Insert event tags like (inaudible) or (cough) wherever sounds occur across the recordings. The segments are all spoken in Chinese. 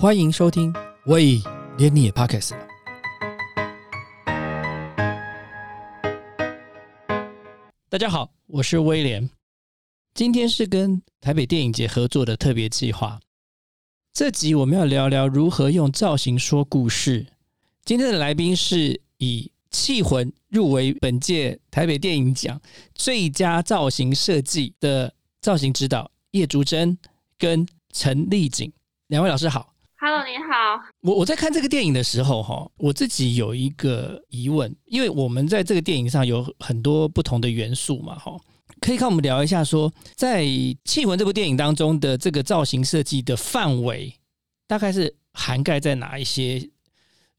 欢迎收听，喂，连你也 Podcast 了。大家好，我是威廉。今天是跟台北电影节合作的特别计划。这集我们要聊聊如何用造型说故事。今天的来宾是以《气魂》入围本届台北电影奖最佳造型设计的造型指导叶竹珍跟陈丽景两位老师好。Hello，你好。我我在看这个电影的时候，哈，我自己有一个疑问，因为我们在这个电影上有很多不同的元素嘛，哈，可以跟我们聊一下说，在《气魂》这部电影当中的这个造型设计的范围，大概是涵盖在哪一些？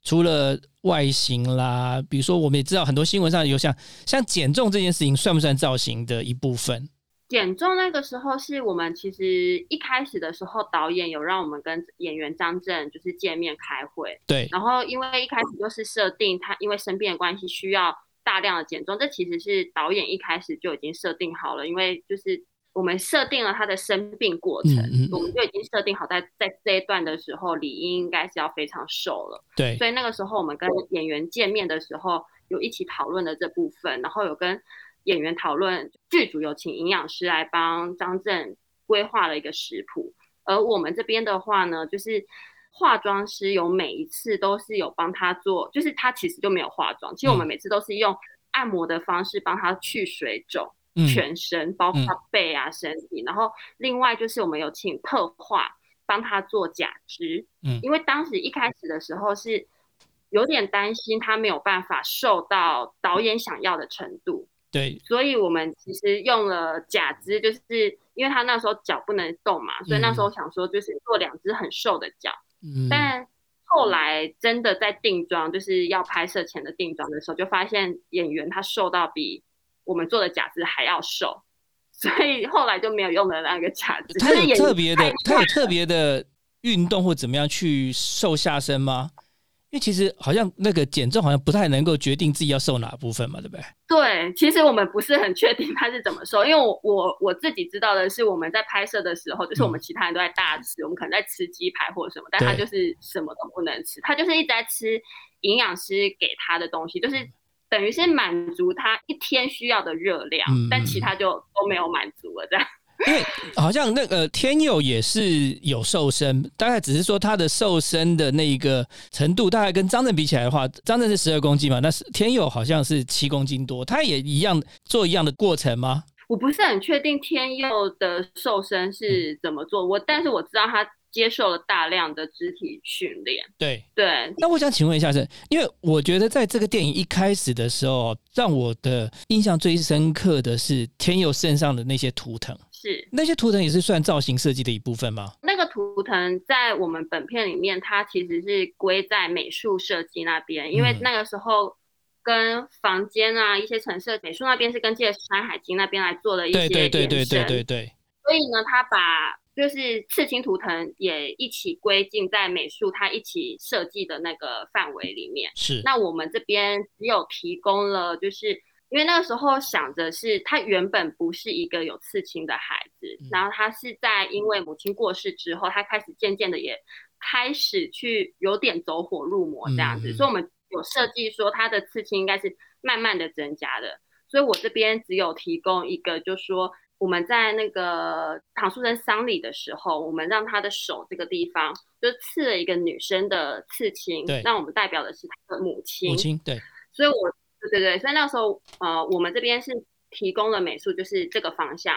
除了外形啦，比如说我们也知道很多新闻上有像像减重这件事情，算不算造型的一部分？减重那个时候是我们其实一开始的时候，导演有让我们跟演员张震就是见面开会，对，然后因为一开始就是设定他因为生病的关系需要大量的减重，这其实是导演一开始就已经设定好了，因为就是我们设定了他的生病过程，嗯嗯我们就已经设定好在在这一段的时候，理应应该是要非常瘦了。对，所以那个时候我们跟演员见面的时候，有一起讨论了这部分，然后有跟演员讨论，剧组有请营养师来帮张震规划了一个食谱，而我们这边的话呢，就是化妆师有每一次都是有帮他做，就是他其实就没有化妆，其实我们每次都是用按摩的方式帮他去水肿。嗯。全身，包括背啊、身体，然后另外就是我们有请特化帮他做假肢，嗯。因为当时一开始的时候是有点担心他没有办法瘦到导演想要的程度，对，所以我们其实用了假肢，就是因为他那时候脚不能动嘛，所以那时候想说就是做两只很瘦的脚，嗯，但后来真的在定妆，就是要拍摄前的定妆的时候，就发现演员他瘦到比我们做的假肢还要瘦，所以后来就没有用的那个假肢。他有就是演特别的，他有特别的运动或怎么样去瘦下身吗？因为其实好像那个减重好像不太能够决定自己要瘦哪部分嘛，对不对？对，其实我们不是很确定他是怎么瘦，因为我我我自己知道的是，我们在拍摄的时候，就是我们其他人都在大吃，我们可能在吃鸡排或者什么，但他就是什么都不能吃，他就是一直在吃营养师给他的东西，就是等于是满足他一天需要的热量，嗯但其他就都没有满足了，这样。因为好像那个天佑也是有瘦身，大概只是说他的瘦身的那个程度，大概跟张震比起来的话，张震是十二公斤嘛，那是天佑好像是七公斤多，他也一样做一样的过程吗？我不是很确定天佑的瘦身是怎么做，我但是我知道他接受了大量的肢体训练，对，对，那我想请问一下是，因为我觉得在这个电影一开始的时候，让我的印象最深刻的是天佑身上的那些图腾，是。那些图腾也是算造型设计的一部分吗？那个图腾在我们本片里面，它其实是归在美术设计那边，因为嗯那个时候跟房间啊一些陈设美术那边是跟借《山海经》那边来做的一些对对对延对对对对，所以呢，他把就是刺青图腾也一起归进在美术他一起设计的那个范围里面。是，那我们这边只有提供了，就是因为那个时候想着是他原本不是一个有刺青的孩子，嗯然后他是在因为母亲过世之后，他开始渐渐的也开始去有点走火入魔这样子，嗯所以我们有设计说他的刺青应该是慢慢的增加的，所以我这边只有提供一个，就是说。我们在那个唐书生丧礼的时候，我们让他的手这个地方就刺了一个女生的刺青对，让我们代表的是他的母亲。母亲对，所以我对对对，所以那时候呃，我们这边是提供了美术，就是这个方向，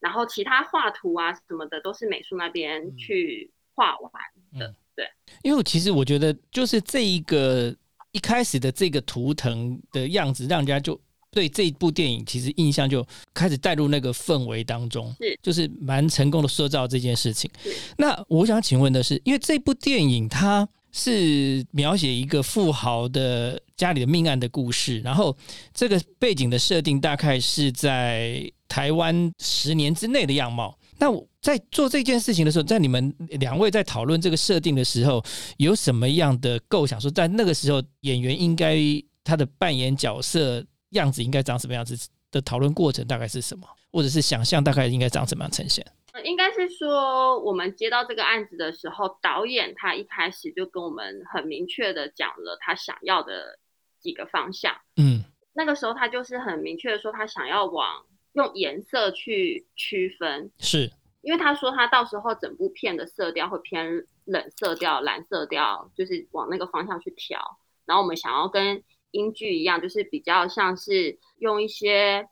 然后其他画图啊什么的都是美术那边去画完的。对因为其实我觉得就是这一个一开始的这个图腾的样子，让人家就对这部电影其实印象就开始带入那个氛围当中，是就是蛮成功的塑造这件事情。那我想请问的是，因为这部电影它是描写一个富豪的家里的命案的故事，然后这个背景的设定大概是在台湾十年之内的样貌。那在做这件事情的时候，在你们两位在讨论这个设定的时候，有什么样的构想？说在那个时候，演员应该他的扮演角色样子应该长什么样子的讨论过程大概是什么，或者是想象大概应该长什么样呈现？应该是说，我们接到这个案子的时候，导演他一开始就跟我们很明确的讲了他想要的几个方向。嗯，那个时候他就是很明确的说，他想要往用颜色去区分，是因为他说他到时候整部片的色调会偏冷色调、蓝色调，就是往那个方向去调。然后我们想要跟英剧一样，就是比较像是用一些。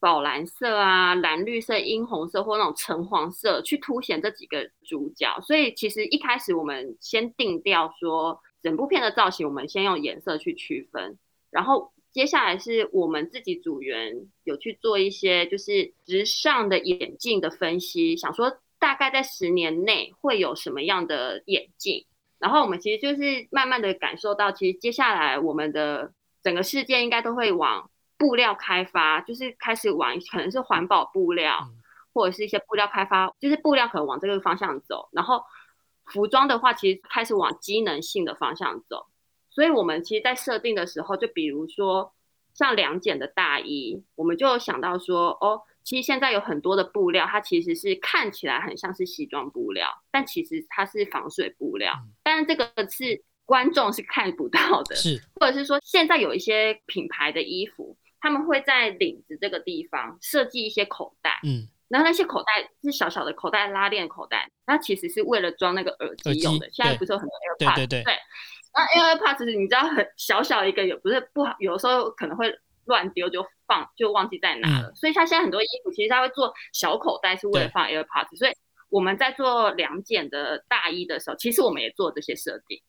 宝蓝色啊，蓝绿色、樱红色或那种橙黄色，去凸显这几个主角。所以其实一开始我们先定调说，整部片的造型我们先用颜色去区分，然后接下来是我们自己组员有去做一些就是时尚的眼镜的分析，想说大概在十年内会有什么样的眼镜。然后我们其实就是慢慢的感受到，其实接下来我们的整个世界应该都会往。布料开发就是开始往可能是环保布料，或者是一些布料开发，就是布料可能往这个方向走。然后服装的话，其实开始往机能性的方向走。所以我们其实，在设定的时候，就比如说像两件的大衣，我们就想到说，哦，其实现在有很多的布料，它其实是看起来很像是西装布料，但其实它是防水布料。但是这个是观众是看不到的，是，或者是说现在有一些品牌的衣服。他们会在领子这个地方设计一些口袋，嗯，然后那些口袋是小小的口袋，拉链口袋，那其实是为了装那个耳机用的。现在不是有很多 AirPods，对对对。那 AirPods 你知道很小小一个，也不是不好，有的时候可能会乱丢，就放就忘记在哪了。所以它现在很多衣服其实它会做小口袋，是为了放 AirPods。所以我们在做两件的大衣的时候，其实我们也做这些设定，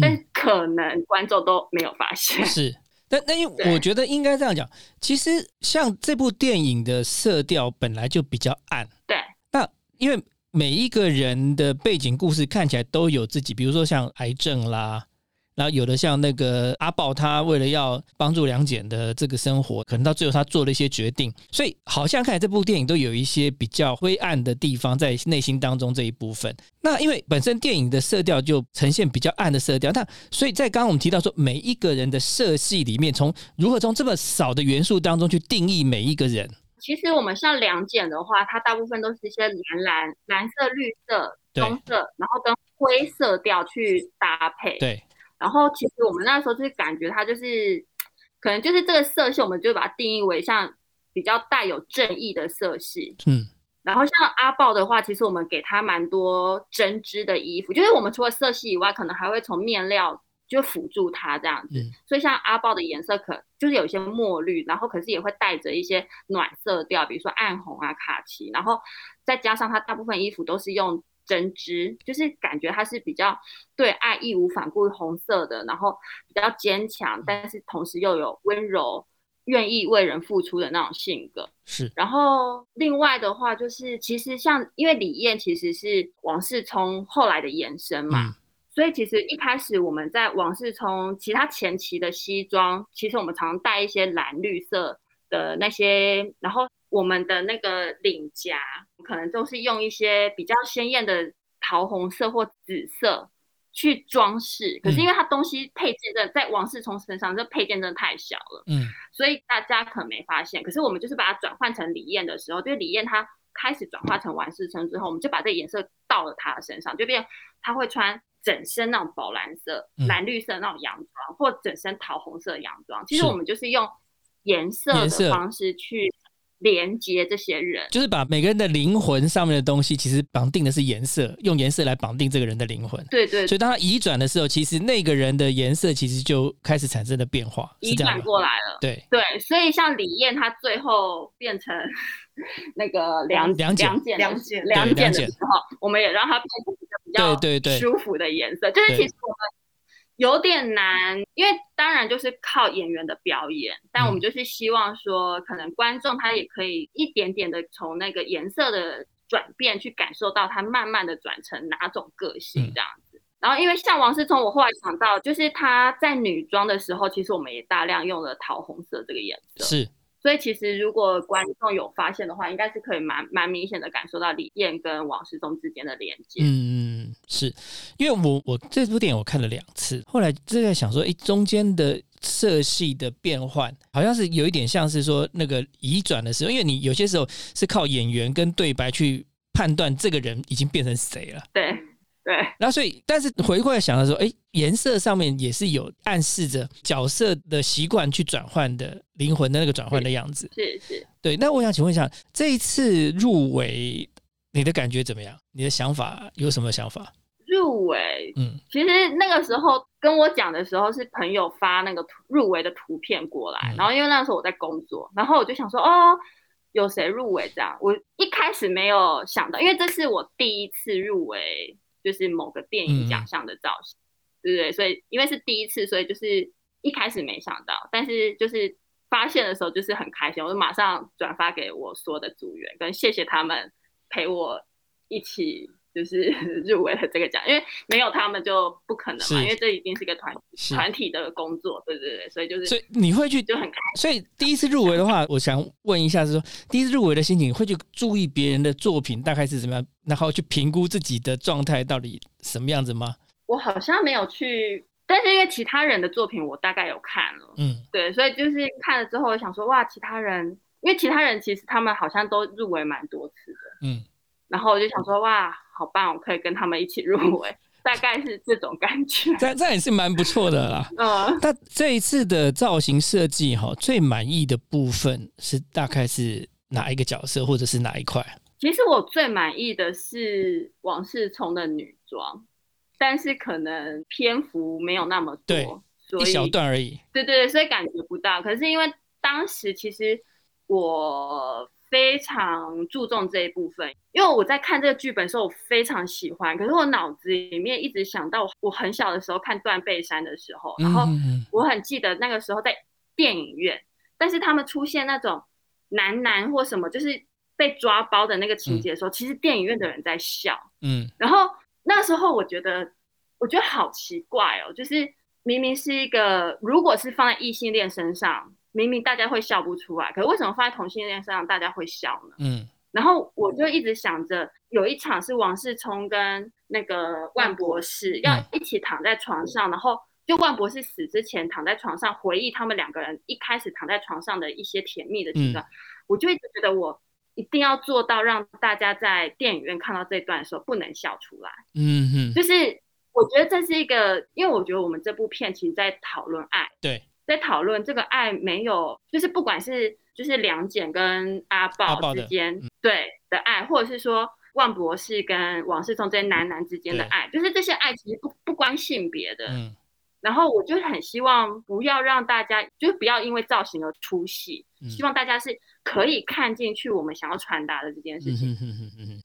但可能观众都没有发现。是。但那因为我觉得应该这样讲，其实像这部电影的色调本来就比较暗。对。那因为每一个人的背景故事看起来都有自己，比如说像癌症啦。然后有的像那个阿豹，他为了要帮助梁简的这个生活，可能到最后他做了一些决定，所以好像看来这部电影都有一些比较灰暗的地方在内心当中这一部分。那因为本身电影的色调就呈现比较暗的色调，那所以在刚刚我们提到说每一个人的色系里面，从如何从这么少的元素当中去定义每一个人。其实我们像梁简的话，它大部分都是一些蓝蓝、蓝色、绿色、棕色，然后跟灰色调去搭配。对。然后其实我们那时候就是感觉它就是，可能就是这个色系，我们就把它定义为像比较带有正义的色系。嗯。然后像阿豹的话，其实我们给他蛮多针织的衣服，就是我们除了色系以外，可能还会从面料就辅助它这样子。所以像阿豹的颜色可就是有一些墨绿，然后可是也会带着一些暖色调，比如说暗红啊、卡其，然后再加上它大部分衣服都是用。针织就是感觉他是比较对爱义无反顾、红色的，然后比较坚强，但是同时又有温柔、愿意为人付出的那种性格。是。然后另外的话，就是其实像因为李艳其实是王世聪后来的延伸嘛，所以其实一开始我们在王世聪其他前期的西装，其实我们常带一些蓝绿色的那些，然后。我们的那个领夹可能都是用一些比较鲜艳的桃红色或紫色去装饰，可是因为它东西配件的在王世聪身上，这配件真的太小了，嗯，所以大家可能没发现。可是我们就是把它转换成李艳的时候，就是李艳她开始转化成王世聪之后，我们就把这颜色到了她的身上，就变她会穿整身那种宝蓝色、蓝绿色那种洋装，或整身桃红色洋装。其实我们就是用颜色的方式去。连接这些人，就是把每个人的灵魂上面的东西，其实绑定的是颜色，用颜色来绑定这个人的灵魂。对对。所以当他移转的时候，其实那个人的颜色其实就开始产生了变化，移转过来了。对对，所以像李艳，她最后变成 (laughs) 那个两两两件两件两件的时候，我们也让她变成一个比较对对对舒服的颜色。就是其实我们。有点难，因为当然就是靠演员的表演，但我们就是希望说，可能观众他也可以一点点的从那个颜色的转变去感受到他慢慢的转成哪种个性这样子。然后因为像王思聪，我后来想到，就是他在女装的时候，其实我们也大量用了桃红色这个颜色。是。所以其实如果观众有发现的话，应该是可以蛮蛮明显的感受到李艳跟王世忠之间的连接。嗯，是因为我我这部电影我看了两次，后来就在想说，哎，中间的色系的变换，好像是有一点像是说那个移转的时候，因为你有些时候是靠演员跟对白去判断这个人已经变成谁了。对对，然后所以，但是回过来想的时候，哎，颜色上面也是有暗示着角色的习惯去转换的灵魂的那个转换的样子。是是，对。那我想请问一下，这一次入围，你的感觉怎么样？你的想法有什么想法？入围，嗯，其实那个时候跟我讲的时候是朋友发那个图入围的图片过来，嗯然后因为那时候我在工作，然后我就想说哦，有谁入围这样？我一开始没有想到，因为这是我第一次入围，就是某个电影奖项的造型，对不对？所以因为是第一次，所以就是一开始没想到，但是就是发现的时候就是很开心，我就马上转发给我所有的组员，跟谢谢他们陪我一起。就是 (laughs) 入围了这个奖，因为没有他们就不可能嘛，因为这一定是一个团。团体的工作，对对对，所以就是所以你会去，就很开所以第一次入围的话，我想问一下，是说第一次入围的心情，会去注意别人的作品大概是怎么样，然后去评估自己的状态到底什么样子吗？我好像没有去，但是因为其他人的作品我大概有看了，嗯对，所以就是看了之后，我想说哇，其他人，因为其他人其实他们好像都入围蛮多次的，嗯，然后我就想说哇，好棒，我可以跟他们一起入围，大概是这种感觉。(laughs) 这这也是蛮不错的啦。嗯，(laughs) 那这一次的造型设计哈，最满意的部分是大概是哪一个角色，或者是哪一块？其实我最满意的是王世聪的女装，但是可能篇幅没有那么对多，所以一小段而已。对对对，所以感觉不到。可是因为当时其实我非常注重这一部分，因为我在看这个剧本的时候，我非常喜欢。可是我脑子里面一直想到我很小的时候看《断背山》的时候，然后我很记得那个时候在电影院，但是他们出现那种男男或什么，就是被抓包的那个情节的时候，其实电影院的人在笑。嗯然后那时候我觉得，我觉得好奇怪哦，就是明明是一个，如果是放在异性恋身上，明明大家会笑不出来，可是为什么放在同性恋身上大家会笑呢？嗯。然后我就一直想着，有一场是王世聪跟那个万博士要一起躺在床上，然后就万博士死之前躺在床上回忆他们两个人一开始躺在床上的一些甜蜜的阶段，我就一直觉得我一定要做到让大家在电影院看到这段的时候不能笑出来，嗯嗯，就是我觉得这是一个，因为我觉得我们这部片其实在讨论爱，对，在讨论这个爱没有，就是不管是就是梁简跟阿阿豹之间嗯对的爱，或者是说万博士跟王世聪这些男男之间的对爱，就是这些爱其实不不关性别的。嗯然后我就很希望不要让大家，就是不要因为造型而出戏，嗯希望大家是可以看进去我们想要传达的这件事情。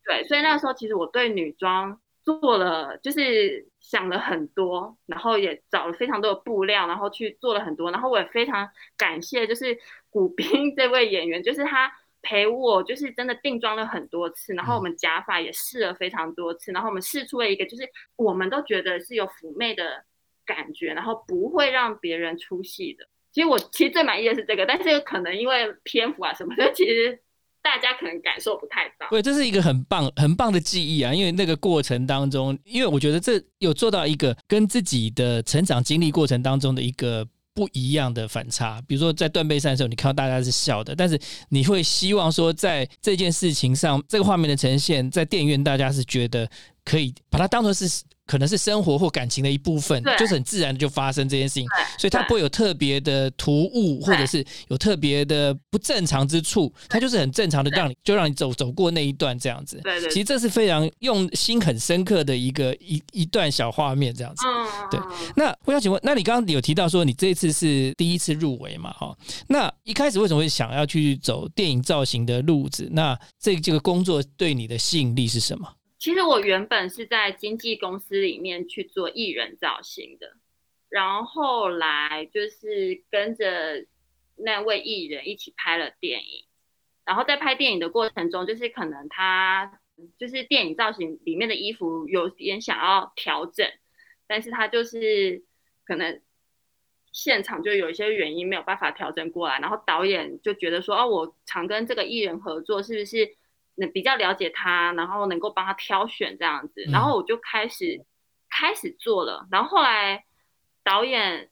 对，所以那时候其实我对女装做了，就是想了很多，然后也找了非常多的布料，然后去做了很多，然后我也非常感谢就是古斌 (laughs) 这位演员，就是他陪我，就是真的定妆了很多次，然后我们假发也试了非常多次，然后我们试出了一个就是我们都觉得是有妩媚的感觉，然后不会让别人出戏的。其实我其实最满意的是这个，但是可能因为篇幅啊什么的，其实大家可能感受不太到。对，这是一个很棒、很棒的记忆啊！因为那个过程当中，因为我觉得这有做到一个跟自己的成长经历过程当中的一个不一样的反差。比如说在断背山的时候，你看到大家是笑的，但是你会希望说，在这件事情上，这个画面的呈现，在电影院大家是觉得可以把它当做是。可能是生活或感情的一部分，就是很自然的就发生这件事情，所以它不会有特别的突兀，或者是有特别的不正常之处，它就是很正常的让你就让你走走过那一段这样子。对对其实这是非常用心很深刻的一个一一段小画面这样子。嗯，对那我想请问，那你刚刚有提到说你这一次是第一次入围嘛？哈，那一开始为什么会想要去走电影造型的路子？那这这个工作对你的吸引力是什么？其实我原本是在经纪公司里面去做艺人造型的，然后后来就是跟着那位艺人一起拍了电影，然后在拍电影的过程中，就是可能他就是电影造型里面的衣服有点想要调整，但是他就是可能现场就有一些原因没有办法调整过来，然后导演就觉得说，哦，我常跟这个艺人合作，是不是？能比较了解他，然后能够帮他挑选这样子，然后我就开始、开始做了，然后后来导演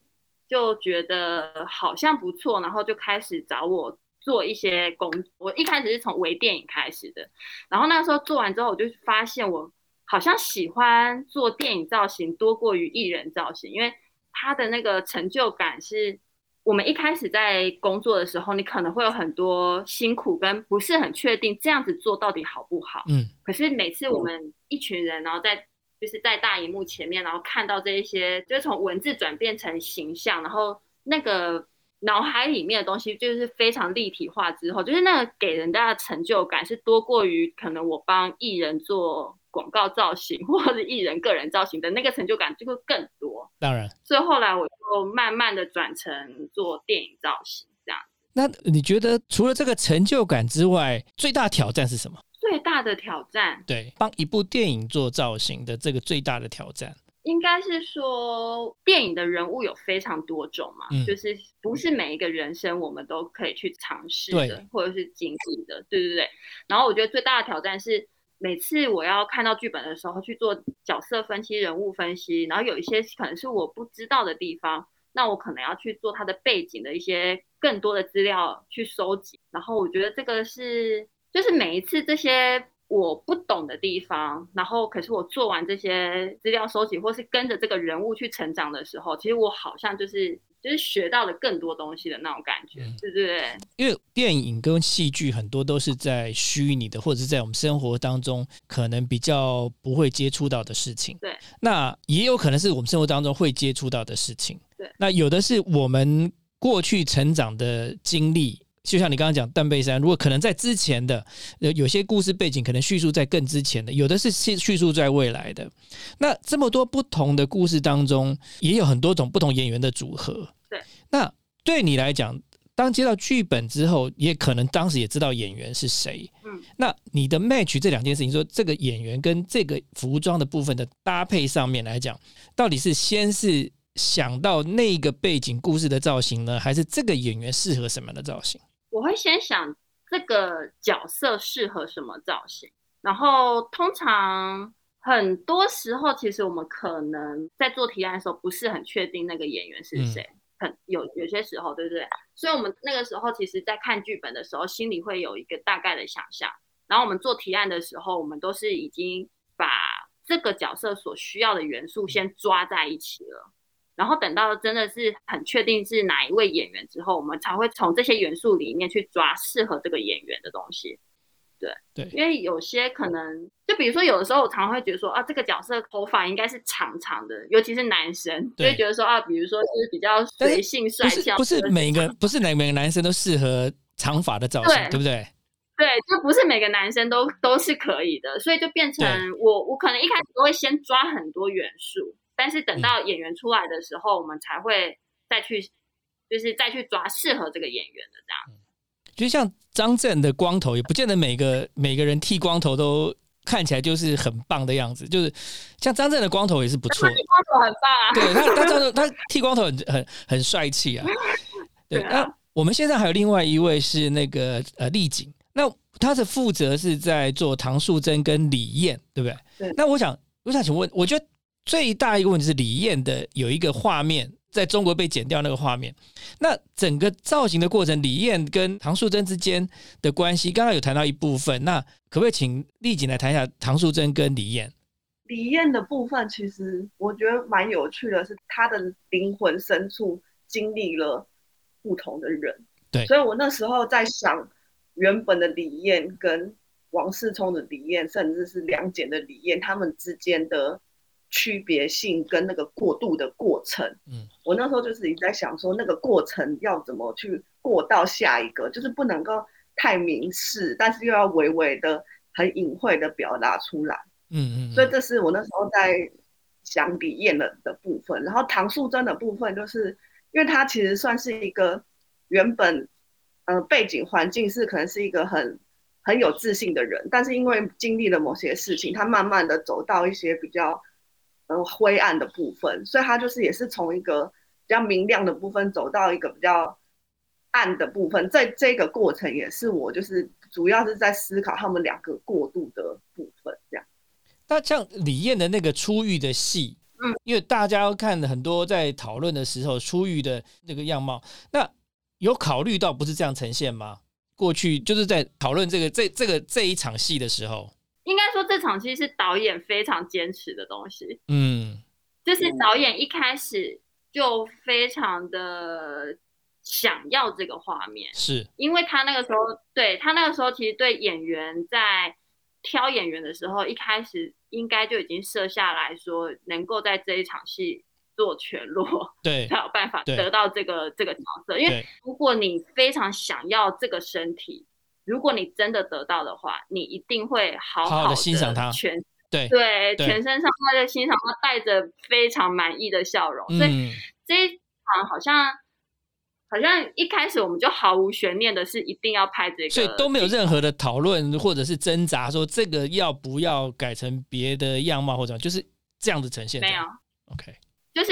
就觉得好像不错，然后就开始找我做一些工。我一开始是从微电影开始的，然后那时候做完之后，我就发现我好像喜欢做电影造型多过于艺人造型，因为他的那个成就感是。我们一开始在工作的时候，你可能会有很多辛苦跟不是很确定这样子做到底好不好。嗯。可是每次我们一群人，然后在就是在大荧幕前面，然后看到这一些，就是从文字转变成形象，然后那个脑海里面的东西就是非常立体化之后，就是那个给人家的成就感是多过于可能我帮艺人做。广告造型 (laughs) 或者艺人个人造型的那个成就感就会更多。当然，所以后来我就慢慢的转成做电影造型这样。那你觉得除了这个成就感之外，最大挑战是什么？最大的挑战，对，帮一部电影做造型的这个最大的挑战，应该是说电影的人物有非常多种嘛，就是不是每一个人生我们都可以去尝试的，或者是经历的，对对对。然后我觉得最大的挑战是。每次我要看到剧本的时候，去做角色分析、人物分析，然后有一些可能是我不知道的地方，那我可能要去做他的背景的一些更多的资料去收集。然后我觉得这个是，就是每一次这些我不懂的地方，然后可是我做完这些资料收集，或是跟着这个人物去成长的时候，其实我好像就是。就是学到了更多东西的那种感觉，对不对？因为电影跟戏剧很多都是在虚拟的，或者是在我们生活当中可能比较不会接触到的事情。对，那也有可能是我们生活当中会接触到的事情。对，那有的是我们过去成长的经历。就像你刚刚讲，断背山，如果可能在之前的，有有些故事背景可能叙述在更之前的，有的是叙叙述在未来的。那这么多不同的故事当中，也有很多种不同演员的组合。对，那对你来讲，当接到剧本之后，也可能当时也知道演员是谁。嗯，那你的 match 这两件事情，说这个演员跟这个服装的部分的搭配上面来讲，到底是先是想到那个背景故事的造型呢，还是这个演员适合什么样的造型？我会先想这个角色适合什么造型，然后通常很多时候，其实我们可能在做提案的时候不是很确定那个演员是谁，很有有些时候，对不对？所以我们那个时候，其实在看剧本的时候，心里会有一个大概的想象，然后我们做提案的时候，我们都是已经把这个角色所需要的元素先抓在一起了。然后等到真的是很确定是哪一位演员之后，我们才会从这些元素里面去抓适合这个演员的东西。对对，因为有些可能，就比如说有的时候我常常会觉得说啊，这个角色头发应该是长长的，尤其是男生，就会觉得说啊，比如说就是比较随性帅气。不是每个不是每每个男生都适合长发的造型，对不对？对，就不是每个男生都都是可以的，所以就变成我我可能一开始都会先抓很多元素。但是等到演员出来的时候，我们才会再去，就是再去抓适合这个演员的这样。就像张震的光头，也不见得每个每个人剃光头都看起来就是很棒的样子。就是像张震的光头也是不错，剃光头很棒啊。对他，他张他剃光头很很很帅气 (laughs) 啊。对，那我们现在还有另外一位是那个呃丽景，那他的负责是在做唐素贞跟李艳，对不对？对。那我想我想请问，我觉得。最大一个问题是李艳的有一个画面在中国被剪掉那个画面，那整个造型的过程，李艳跟唐素贞之间的关系，刚刚有谈到一部分，那可不可以请丽景来谈一下唐素贞跟李艳？李艳的部分其实我觉得蛮有趣的，是她的灵魂深处经历了不同的人，对，所以我那时候在想，原本的李艳跟王世聪的李艳，甚至是梁简的李艳，他们之间的。区别性跟那个过渡的过程，嗯，我那时候就是一直在想说，那个过程要怎么去过到下一个，就是不能够太明示，但是又要微微的、很隐晦的表达出来，嗯嗯。所以这是我那时候在想李艳的的部分，然后唐素贞的部分，就是因为她其实算是一个原本，呃，背景环境是可能是一个很很有自信的人，但是因为经历了某些事情，她慢慢的走到一些比较。嗯，灰暗的部分，所以它就是也是从一个比较明亮的部分走到一个比较暗的部分，在这个过程也是我就是主要是在思考他们两个过渡的部分，这样。那像李艳的那个出狱的戏，嗯，因为大家看很多在讨论的时候出狱的那个样貌，那有考虑到不是这样呈现吗？过去就是在讨论这个这这个这一场戏的时候，应该说这场戏是导演非常坚持的东西。嗯，就是导演一开始就非常的想要这个画面，是因为他那个时候对他那个时候其实对演员在挑演员的时候，一开始应该就已经设下来说，能够在这一场戏做全落，对 (laughs) 才有办法得到这个这个角色。因为如果你非常想要这个身体，如果你真的得到的话，你一定会好好的欣赏它全对对对全身上下的欣赏，他带着非常满意的笑容，所以嗯。这一场好像好像一开始我们就毫无悬念的是一定要拍这个，所以都没有任何的讨论或者是挣扎，说这个要不要改成别的样貌或者就是这样子呈现。没有，，OK，就是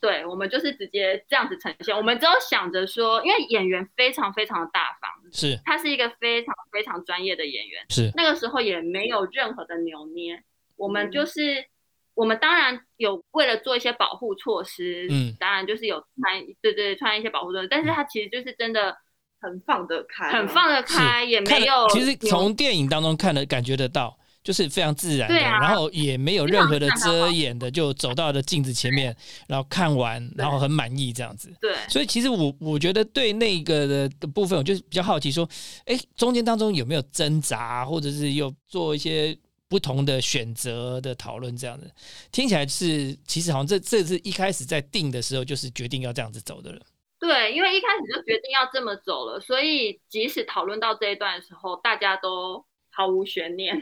对我们就是直接这样子呈现，我们只有想着说，因为演员非常非常的大方，是他是一个非常非常专业的演员，是，那个时候也没有任何的扭捏，我们嗯就是。我们当然有为了做一些保护措施，嗯当然就是有穿，对对，穿一些保护措施，但是他其实就是真的很放得开，很放得开，也没有。其实从电影当中看的感觉得到。就是非常自然的，啊然后也没有任何的遮掩的，就走到了镜子前面，然后看完，然后很满意这样子。对所以其实我我觉得对那个的的部分，我就比较好奇说，哎，中间当中有没有挣扎，或者是有做一些不同的选择的讨论这样子？听起来是其实好像这这是一开始在定的时候就是决定要这样子走的了。对，因为一开始就决定要这么走了，所以即使讨论到这一段的时候，大家都毫无悬念，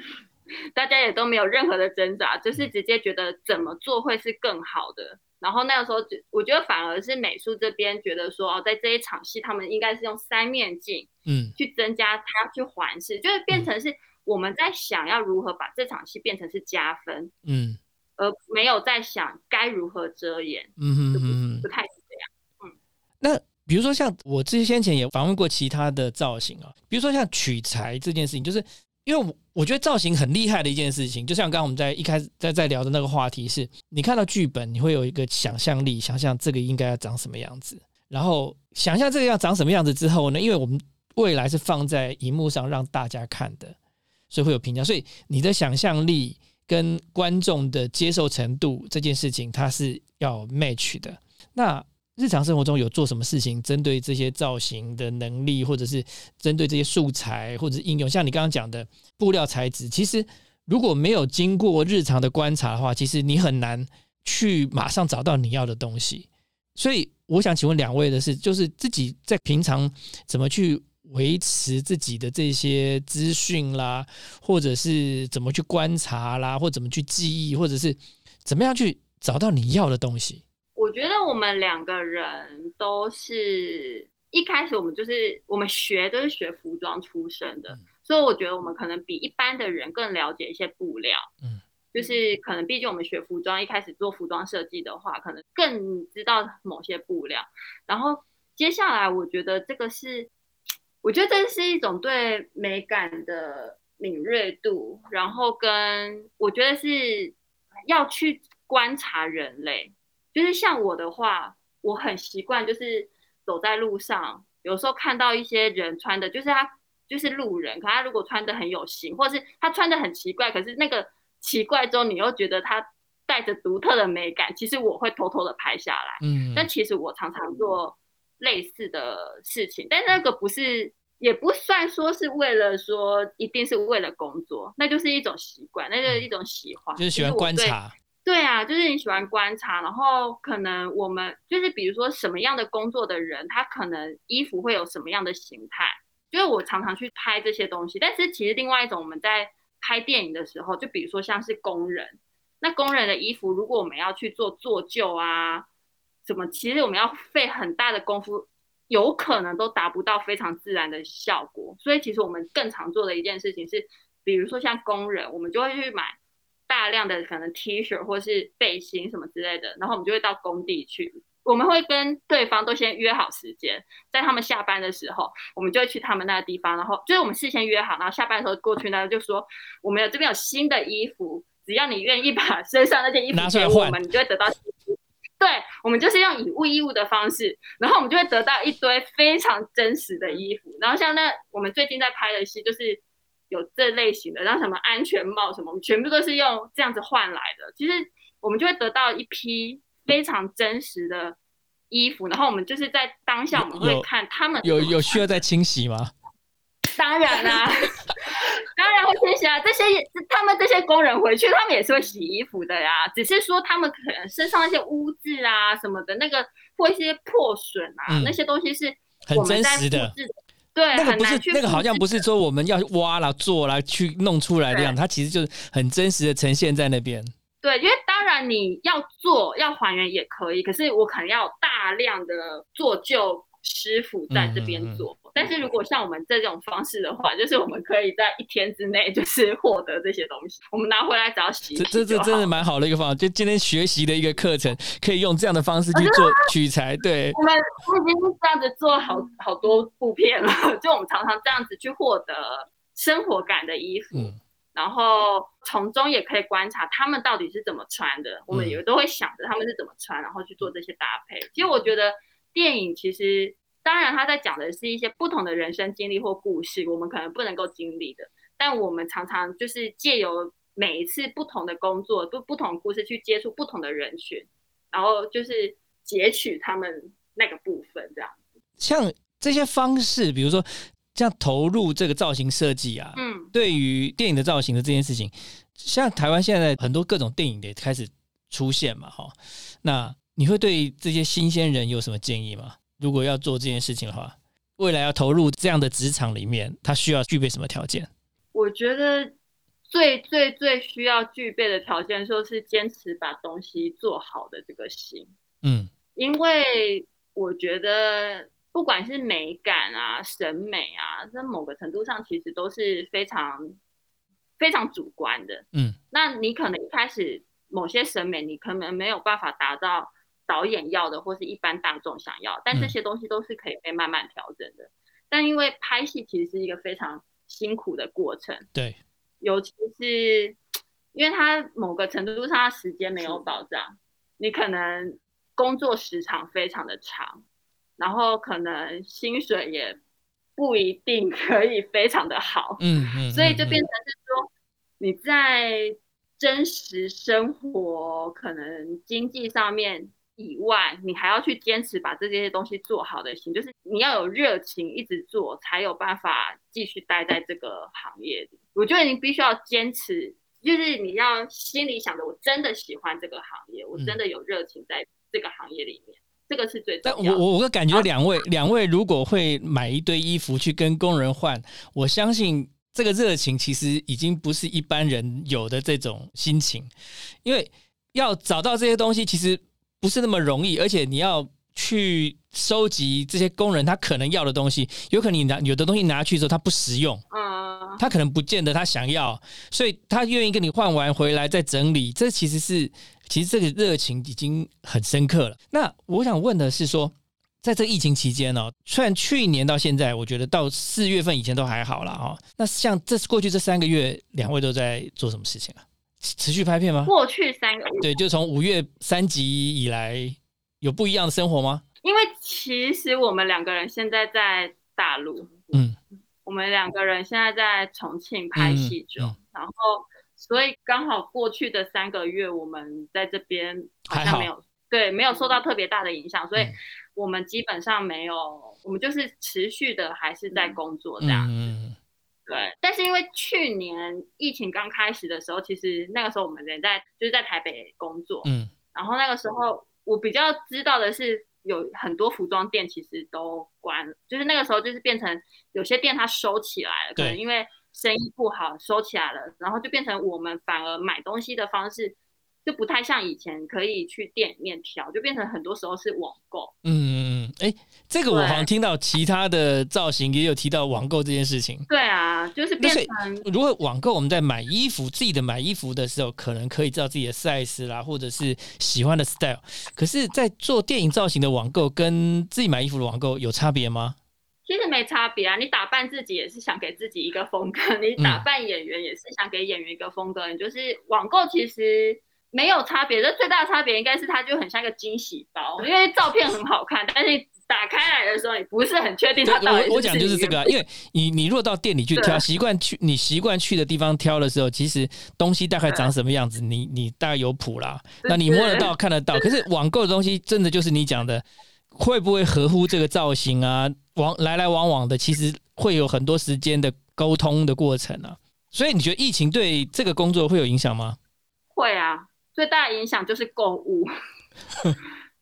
大家也都没有任何的挣扎，就是直接觉得怎么做会是更好的。然后那个时候就，我觉得反而是美术这边觉得说，哦，在这一场戏，他们应该是用三面镜嗯去增加它去环视，就是变成是我们在想要如何把这场戏变成是加分，嗯而没有在想该如何遮掩，嗯哼哼哼不太是这样。嗯那比如说像我之先前也访问过其他的造型啊，比如说像取材这件事情，就是因为我觉得造型很厉害的一件事情，就像刚刚我们在一开始在在聊的那个话题是，你看到剧本，你会有一个想象力，想象这个应该要长什么样子，然后想象这个要长什么样子之后呢，因为我们未来是放在荧幕上让大家看的，所以会有评价，所以你的想象力跟观众的接受程度这件事情，它是要 match 的。那日常生活中有做什么事情针对这些造型的能力，或者是针对这些素材或者是应用？像你刚刚讲的布料材质，其实如果没有经过日常的观察的话，其实你很难去马上找到你要的东西。所以我想请问两位的是，就是自己在平常怎么去维持自己的这些资讯啦，或者是怎么去观察啦，或怎么去记忆，或者是怎么样去找到你要的东西？我觉得我们两个人都是一开始我们就是我们学都是学服装出身的，嗯所以我觉得我们可能比一般的人更了解一些布料。嗯，就是可能毕竟我们学服装，一开始做服装设计的话，可能更知道某些布料。然后接下来我觉得这个是，我觉得这是一种对美感的敏锐度，然后跟我觉得是要去观察人类。就是像我的话，我很习惯，就是走在路上，有时候看到一些人穿的，就是他就是路人，可他如果穿的很有型，或是他穿的很奇怪，可是那个奇怪中，你又觉得他带着独特的美感，其实我会偷偷的拍下来。嗯，但其实我常常做类似的事情，但那个不是，也不算说是为了说一定是为了工作，那就是一种习惯，那就是一种喜欢，就是喜欢观察。对啊，就是你喜欢观察，然后可能我们就是比如说什么样的工作的人，他可能衣服会有什么样的形态，就是我常常去拍这些东西。但是其实另外一种，我们在拍电影的时候，就比如说像是工人，那工人的衣服，如果我们要去做做旧啊，什么，其实我们要费很大的功夫，有可能都达不到非常自然的效果。所以其实我们更常做的一件事情是，比如说像工人，我们就会去买。大量的可能 T 恤或是背心什么之类的，然后我们就会到工地去，我们会跟对方都先约好时间，在他们下班的时候，我们就会去他们那个地方，然后就是我们事先约好，然后下班的时候过去呢，就说我们有这边有新的衣服，只要你愿意把身上那件衣服给我拿出来换们，你就会得到。对，我们就是用以物易物的方式，然后我们就会得到一堆非常真实的衣服。然后像那我们最近在拍的戏，就是有这类型的，然后什么安全帽什么，我们全部都是用这样子换来的。其实我们就会得到一批非常真实的衣服，然后我们就是在当下我们会看他们有有需要再清洗吗？当然啦，(laughs) 当然会清洗啊！这些他们这些工人回去，他们也是会洗衣服的呀。只是说他们可能身上那些污渍啊什么的，那个或一些破损啊，那些东西是很真实的。对，那个不是那个好像不是说我们要挖了做了去弄出来的样，它其实就是很真实的呈现在那边。对，因为当然你要做要还原也可以，可是我可能要大量的做旧。师傅在这边做，但是如果像我们这种方式的话，就是我们可以在一天之内就是 (laughs) 获得这些东西，我们拿回来只要洗。这这这真的蛮好的一个方法，就今天学习的一个课程，可以用这样的方式去做取材。对，我们我已经是这样子做好好多部片了，就我们常常这样子去获得生活感的衣服，然后从中也可以观察他们到底是怎么穿的，我们也都会想着他们是怎么穿，然后去做这些搭配。其实我觉得。电影其实，当然他在讲的是一些不同的人生经历或故事，我们可能不能够经历的，但我们常常就是借由每一次不同的工作，不不同的故事去接触不同的人群，然后就是截取他们那个部分，这样。像这些方式，比如说像投入这个造型设计啊，嗯，对于电影的造型的这件事情，像台湾现在很多各种电影的开始出现嘛，哈，那。你会对这些新鲜人有什么建议吗？如果要做这件事情的话，未来要投入这样的职场里面，他需要具备什么条件？我觉得最最最需要具备的条件，就是坚持把东西做好的这个心。嗯，因为我觉得不管是美感啊、审美啊，在某个程度上其实都是非常非常主观的。嗯，那你可能一开始某些审美，你可能没有办法达到。导演要的，或是一般大众想要，但这些东西都是可以被慢慢调整的。但因为拍戏其实是一个非常辛苦的过程，对，尤其是因为它某个程度上时间没有保障，你可能工作时长非常的长，然后可能薪水也不一定 (laughs) 可以非常的好，嗯嗯，所以就变成是说你在真实生活可能经济上面。以外，你还要去坚持把这些东西做好的心，就是你要有热情，一直做，才有办法继续待在这个行业里。我觉得你必须要坚持，就是你要心里想着，我真的喜欢这个行业，我真的有热情在这个行业里面，这个是最。但我我我感觉两位两位如果会买一堆衣服去跟工人换，我相信这个热情其实已经不是一般人有的这种心情，因为要找到这些东西，其实。不是那么容易，而且你要去收集这些工人他可能要的东西，有可能你拿有的东西拿去之后他不实用，嗯，他可能不见得他想要，所以他愿意跟你换完回来再整理，这其实是其实这个热情已经很深刻了。那我想问的是说，在这疫情期间呢，虽然去年到现在，我觉得到四月份以前都还好了哈，那像这过去这三个月，两位都在做什么事情啊？持续拍片吗？过去三个月，对，就从五月三集以来，有不一样的生活吗？因为其实我们两个人现在在大陆，嗯，我们两个人现在在重庆拍戏中，然后所以刚好过去的三个月，我们在这边好像没有，对，没有受到特别大的影响，所以我们基本上没有，我们就是持续的还是在工作这样子。对，但是因为去年疫情刚开始的时候，其实那个时候我们人在就是在台北工作，嗯，然后那个时候我比较知道的是，有很多服装店其实都关，就是那个时候就是变成有些店它收起来了，可能因为生意不好收起来了，然后就变成我们反而买东西的方式。就不太像以前可以去店里面挑，就变成很多时候是网购。嗯嗯嗯，哎，这个我好像听到其他的造型也有提到网购这件事情。对啊，就是变成如果网购我们在买衣服自己的买衣服的时候，可能可以知道自己的 size 啦，或者是喜欢的 style。可是，在做电影造型的网购跟自己买衣服的网购有差别吗？其实没差别啊，你打扮自己也是想给自己一个风格，(laughs) 你打扮演员也是想给演员一个风格。你就是网购其实。没有差别，这最大的差别应该是它就很像一个惊喜包，因为照片很好看，但是打开来的时候你不是很确定它到底我我讲就是这个，因为你你若到店里去挑，习惯去你习惯去的地方挑的时候，其实东西大概长什么样子，你你大概有谱啦，那你摸得到看得到。可是网购的东西真的就是你讲的，会不会合乎这个造型啊？往来来往往的，其实会有很多时间的沟通的过程啊。所以你觉得疫情对这个工作会有影响吗？会啊。最大的影响就是购物，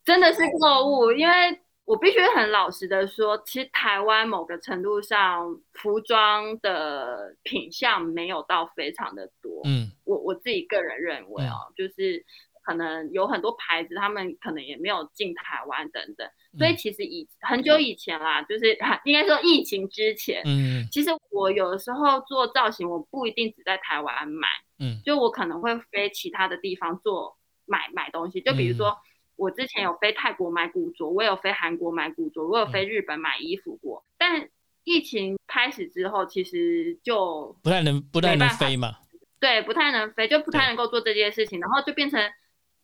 真的是购物，因为我必须很老实的说，其实台湾某个程度上服装的品相没有到非常的多。嗯，我我自己个人认为哦，就是可能有很多牌子，他们可能也没有进台湾等等。所以其实以很久以前啦，就是 (laughs) 应该说疫情之前，嗯，其实我有的时候做造型，我不一定只在台湾买。嗯，就我可能会飞其他的地方做买买东西，就比如说我之前有飞泰国买古着，我有飞韩国买古着，我有飞日本买衣服过。但疫情开始之后，其实就不太能不太能飞嘛。对，不太能飞，就不太能够做这件事情，然后就变成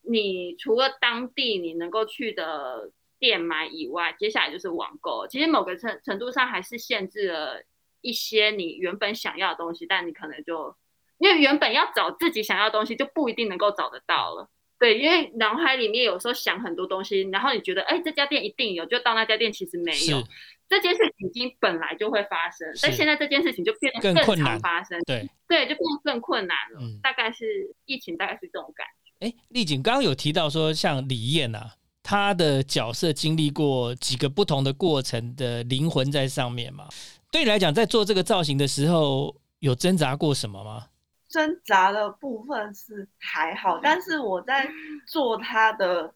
你除了当地你能够去的店买以外，接下来就是网购。其实某个程程度上还是限制了一些你原本想要的东西，但你可能就。因为原本要找自己想要的东西就不一定能够找得到了，对，因为脑海里面有时候想很多东西，然后你觉得，哎，这家店一定有，就到那家店其实没有，这件事情已经本来就会发生，但现在这件事情就变得更常发生，对，对，就变得更困难了。大概是疫情，大概是这种感觉。哎，丽景刚刚有提到说，像李艳啊，她的角色经历过几个不同的过程的灵魂在上面嘛？对你来讲，在做这个造型的时候，有挣扎过什么吗？挣扎的部分是还好，但是我在做他的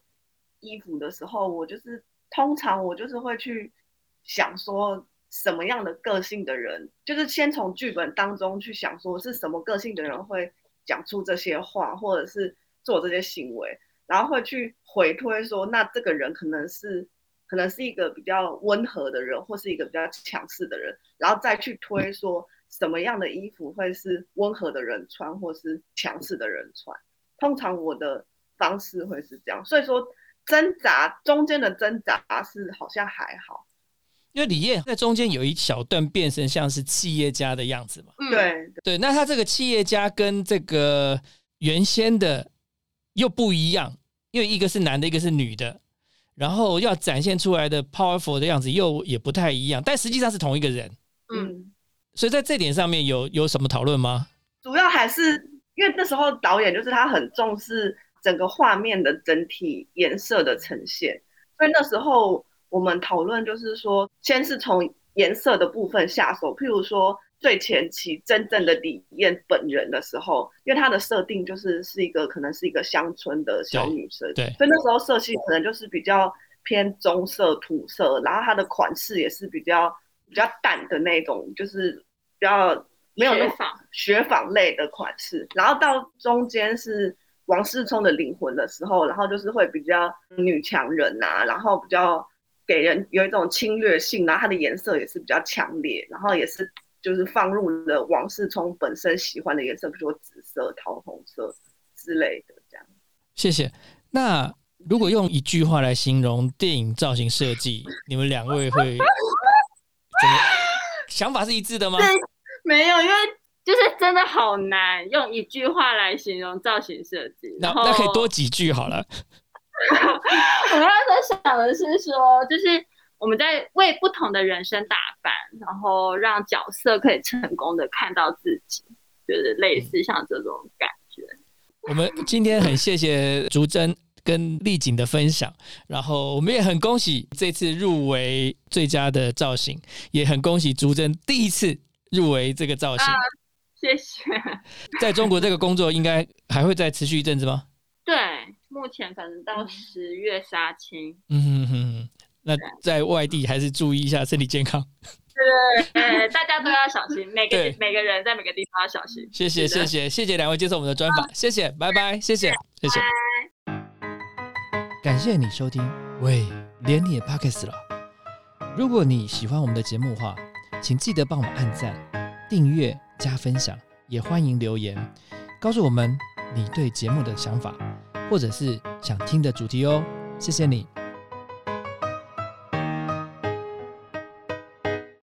衣服的时候，我就是通常我就是会去想说什么样的个性的人，就是先从剧本当中去想说是什么个性的人会讲出这些话，或者是做这些行为，然后会去回推说，那这个人可能是可能是一个比较温和的人，或是一个比较强势的人，然后再去推说。什么样的衣服会是温和的人穿，或是强势的人穿？通常我的方式会是这样，所以说挣扎中间的挣扎是好像还好，因为李艳在中间有一小段变成像是企业家的样子嘛。对对，那他这个企业家跟这个原先的又不一样，因为一个是男的，一个是女的，然后要展现出来的 powerful 的样子又也不太一样，但实际上是同一个人。嗯。所以在这点上面有有什么讨论吗？主要还是因为那时候导演就是他很重视整个画面的整体颜色的呈现，所以那时候我们讨论就是说，先是从颜色的部分下手，譬如说最前期真正的李艳本人的时候，因为她的设定就是是一个可能是一个乡村的小女生，对，所以那时候色系可能就是比较偏棕色、土色，然后她的款式也是比较。比较淡的那种，就是比较没有那么雪纺类的款式，然后到中间是王思聪的灵魂的时候，然后就是会比较女强人呐，然后比较给人有一种侵略性，然后它的颜色也是比较强烈，然后也是就是放入了王世聪本身喜欢的颜色，比如说紫色、桃红色之类的这样。谢谢。那如果用一句话来形容电影造型设计，你们两位会怎么？想法是一致的吗？没有，因为就是真的好难用一句话来形容造型设计。那那可以多几句好了。(laughs) 我刚才想的是说，就是我们在为不同的人生打扮，然后让角色可以成功的看到自己，就是类似像这种感觉。我们今天很谢谢竹珍。跟丽景的分享，然后我们也很恭喜这次入围最佳的造型，也很恭喜竹珍第一次入围这个造型。谢谢。(laughs) 在中国这个工作应该还会再持续一阵子吗？对，目前可能到十月杀青。嗯哼哼，那在外地还是注意一下身体健康。对对，大家都要小心，每个每个人在每个地方要小心。谢谢谢谢谢谢两位接受我们的专访，谢谢，拜拜，谢谢谢谢。感谢你收听，喂，连你也 pockets 了。如果你喜欢我们的节目话，请记得帮我们按赞、订阅、加分享，也欢迎留言告诉我们你对节目的想法。或者是想听的主题哦。谢谢你。